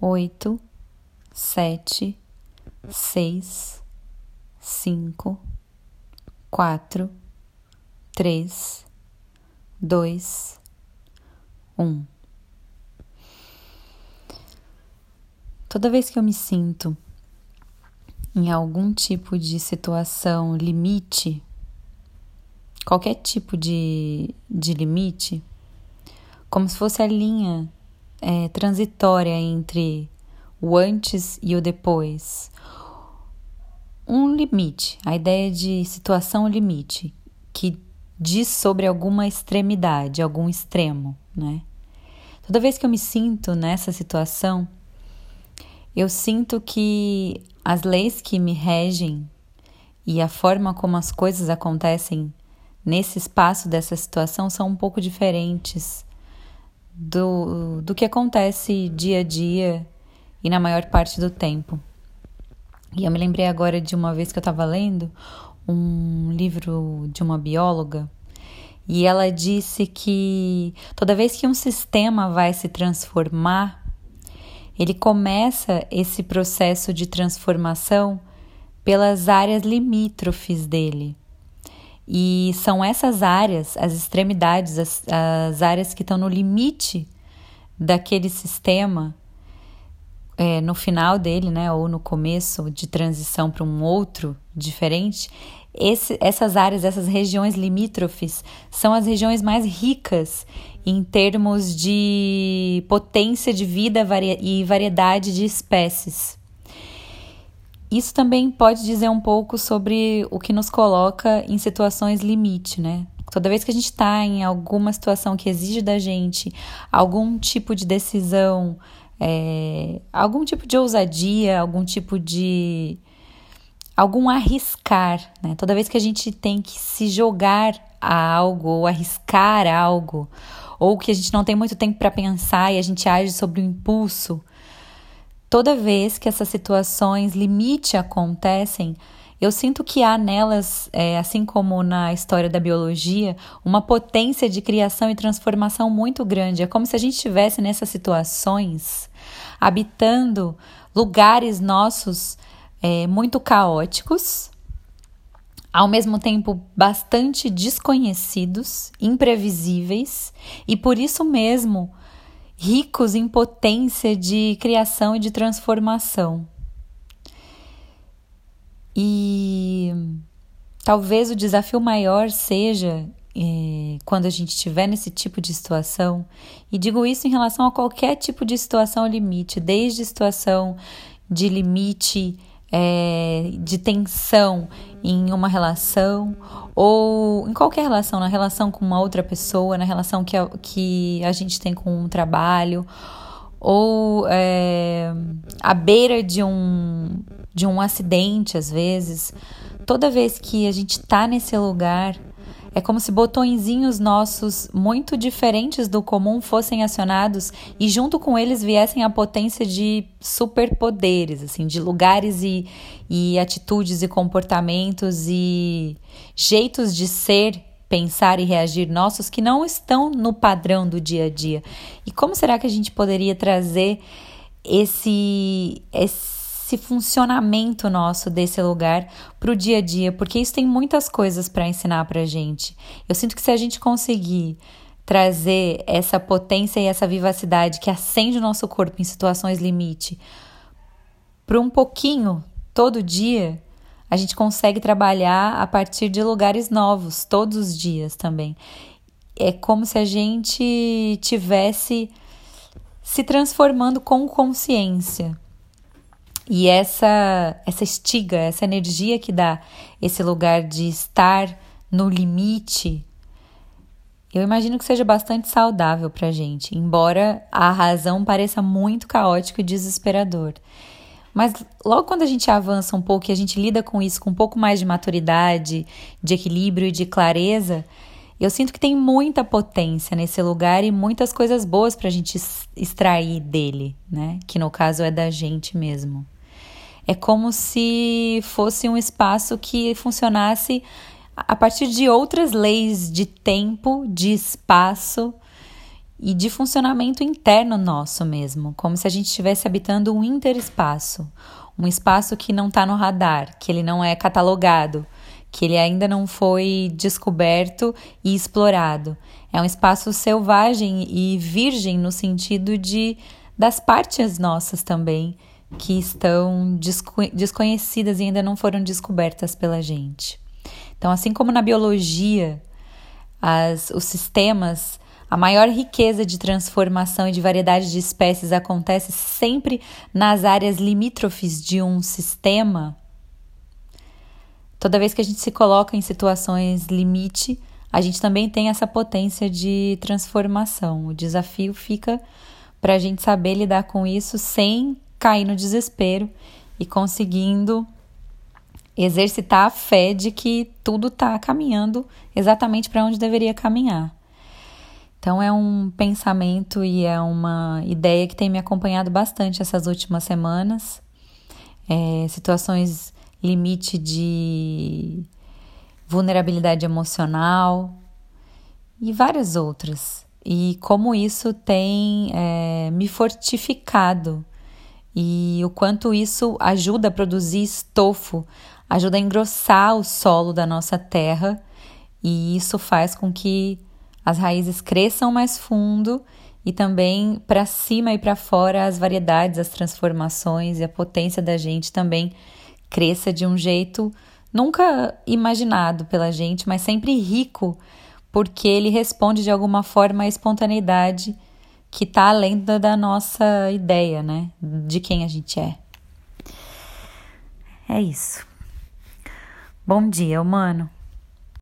oito, sete, seis, cinco, quatro, três, dois, um. Toda vez que eu me sinto em algum tipo de situação limite, qualquer tipo de, de limite, como se fosse a linha é, transitória entre o antes e o depois. Um limite, a ideia de situação limite, que diz sobre alguma extremidade, algum extremo, né? Toda vez que eu me sinto nessa situação, eu sinto que as leis que me regem e a forma como as coisas acontecem nesse espaço dessa situação são um pouco diferentes do, do que acontece dia a dia e na maior parte do tempo. E eu me lembrei agora de uma vez que eu estava lendo um livro de uma bióloga e ela disse que toda vez que um sistema vai se transformar, ele começa esse processo de transformação pelas áreas limítrofes dele. E são essas áreas, as extremidades, as, as áreas que estão no limite daquele sistema, é, no final dele, né, ou no começo de transição para um outro diferente, esse, essas áreas, essas regiões limítrofes, são as regiões mais ricas em termos de potência de vida e variedade de espécies. Isso também pode dizer um pouco sobre o que nos coloca em situações limite, né? Toda vez que a gente está em alguma situação que exige da gente algum tipo de decisão, é, algum tipo de ousadia, algum tipo de. algum arriscar, né? Toda vez que a gente tem que se jogar a algo ou arriscar algo, ou que a gente não tem muito tempo para pensar e a gente age sobre o impulso, Toda vez que essas situações limite acontecem, eu sinto que há nelas, é, assim como na história da biologia, uma potência de criação e transformação muito grande. É como se a gente estivesse nessas situações, habitando lugares nossos é, muito caóticos, ao mesmo tempo bastante desconhecidos, imprevisíveis, e por isso mesmo ricos em potência de criação e de transformação. E talvez o desafio maior seja é, quando a gente estiver nesse tipo de situação, e digo isso em relação a qualquer tipo de situação limite, desde situação de limite é, de tensão em uma relação ou em qualquer relação, na relação com uma outra pessoa, na relação que a, que a gente tem com um trabalho, ou é, à beira de um, de um acidente, às vezes. Toda vez que a gente está nesse lugar, é como se botõezinhos nossos muito diferentes do comum fossem acionados e junto com eles viessem a potência de superpoderes, assim, de lugares e, e atitudes e comportamentos e jeitos de ser, pensar e reagir nossos que não estão no padrão do dia a dia. E como será que a gente poderia trazer esse esse esse funcionamento nosso desse lugar para o dia a dia, porque isso tem muitas coisas para ensinar para gente. Eu sinto que se a gente conseguir trazer essa potência e essa vivacidade que acende o nosso corpo em situações limite para um pouquinho todo dia, a gente consegue trabalhar a partir de lugares novos todos os dias também. É como se a gente tivesse se transformando com consciência. E essa essa estiga, essa energia que dá esse lugar de estar no limite, eu imagino que seja bastante saudável para gente, embora a razão pareça muito caótico e desesperador. Mas logo quando a gente avança um pouco e a gente lida com isso com um pouco mais de maturidade, de equilíbrio e de clareza, eu sinto que tem muita potência nesse lugar e muitas coisas boas para a gente extrair dele, né? Que no caso é da gente mesmo. É como se fosse um espaço que funcionasse a partir de outras leis de tempo, de espaço e de funcionamento interno nosso mesmo, como se a gente estivesse habitando um interespaço, um espaço que não está no radar, que ele não é catalogado, que ele ainda não foi descoberto e explorado. É um espaço selvagem e virgem no sentido de das partes nossas também que estão desco desconhecidas e ainda não foram descobertas pela gente. Então, assim como na biologia, as, os sistemas a maior riqueza de transformação e de variedade de espécies acontece sempre nas áreas limítrofes de um sistema. Toda vez que a gente se coloca em situações limite, a gente também tem essa potência de transformação. O desafio fica para a gente saber lidar com isso sem cair no desespero e conseguindo exercitar a fé de que tudo está caminhando exatamente para onde deveria caminhar. Então é um pensamento e é uma ideia que tem me acompanhado bastante essas últimas semanas. É, situações limite de vulnerabilidade emocional e várias outras. E como isso tem é, me fortificado e o quanto isso ajuda a produzir estofo, ajuda a engrossar o solo da nossa terra. E isso faz com que as raízes cresçam mais fundo e também para cima e para fora as variedades, as transformações e a potência da gente também cresça de um jeito nunca imaginado pela gente, mas sempre rico, porque ele responde de alguma forma à espontaneidade que está além da, da nossa ideia, né? De quem a gente é. É isso. Bom dia, humano.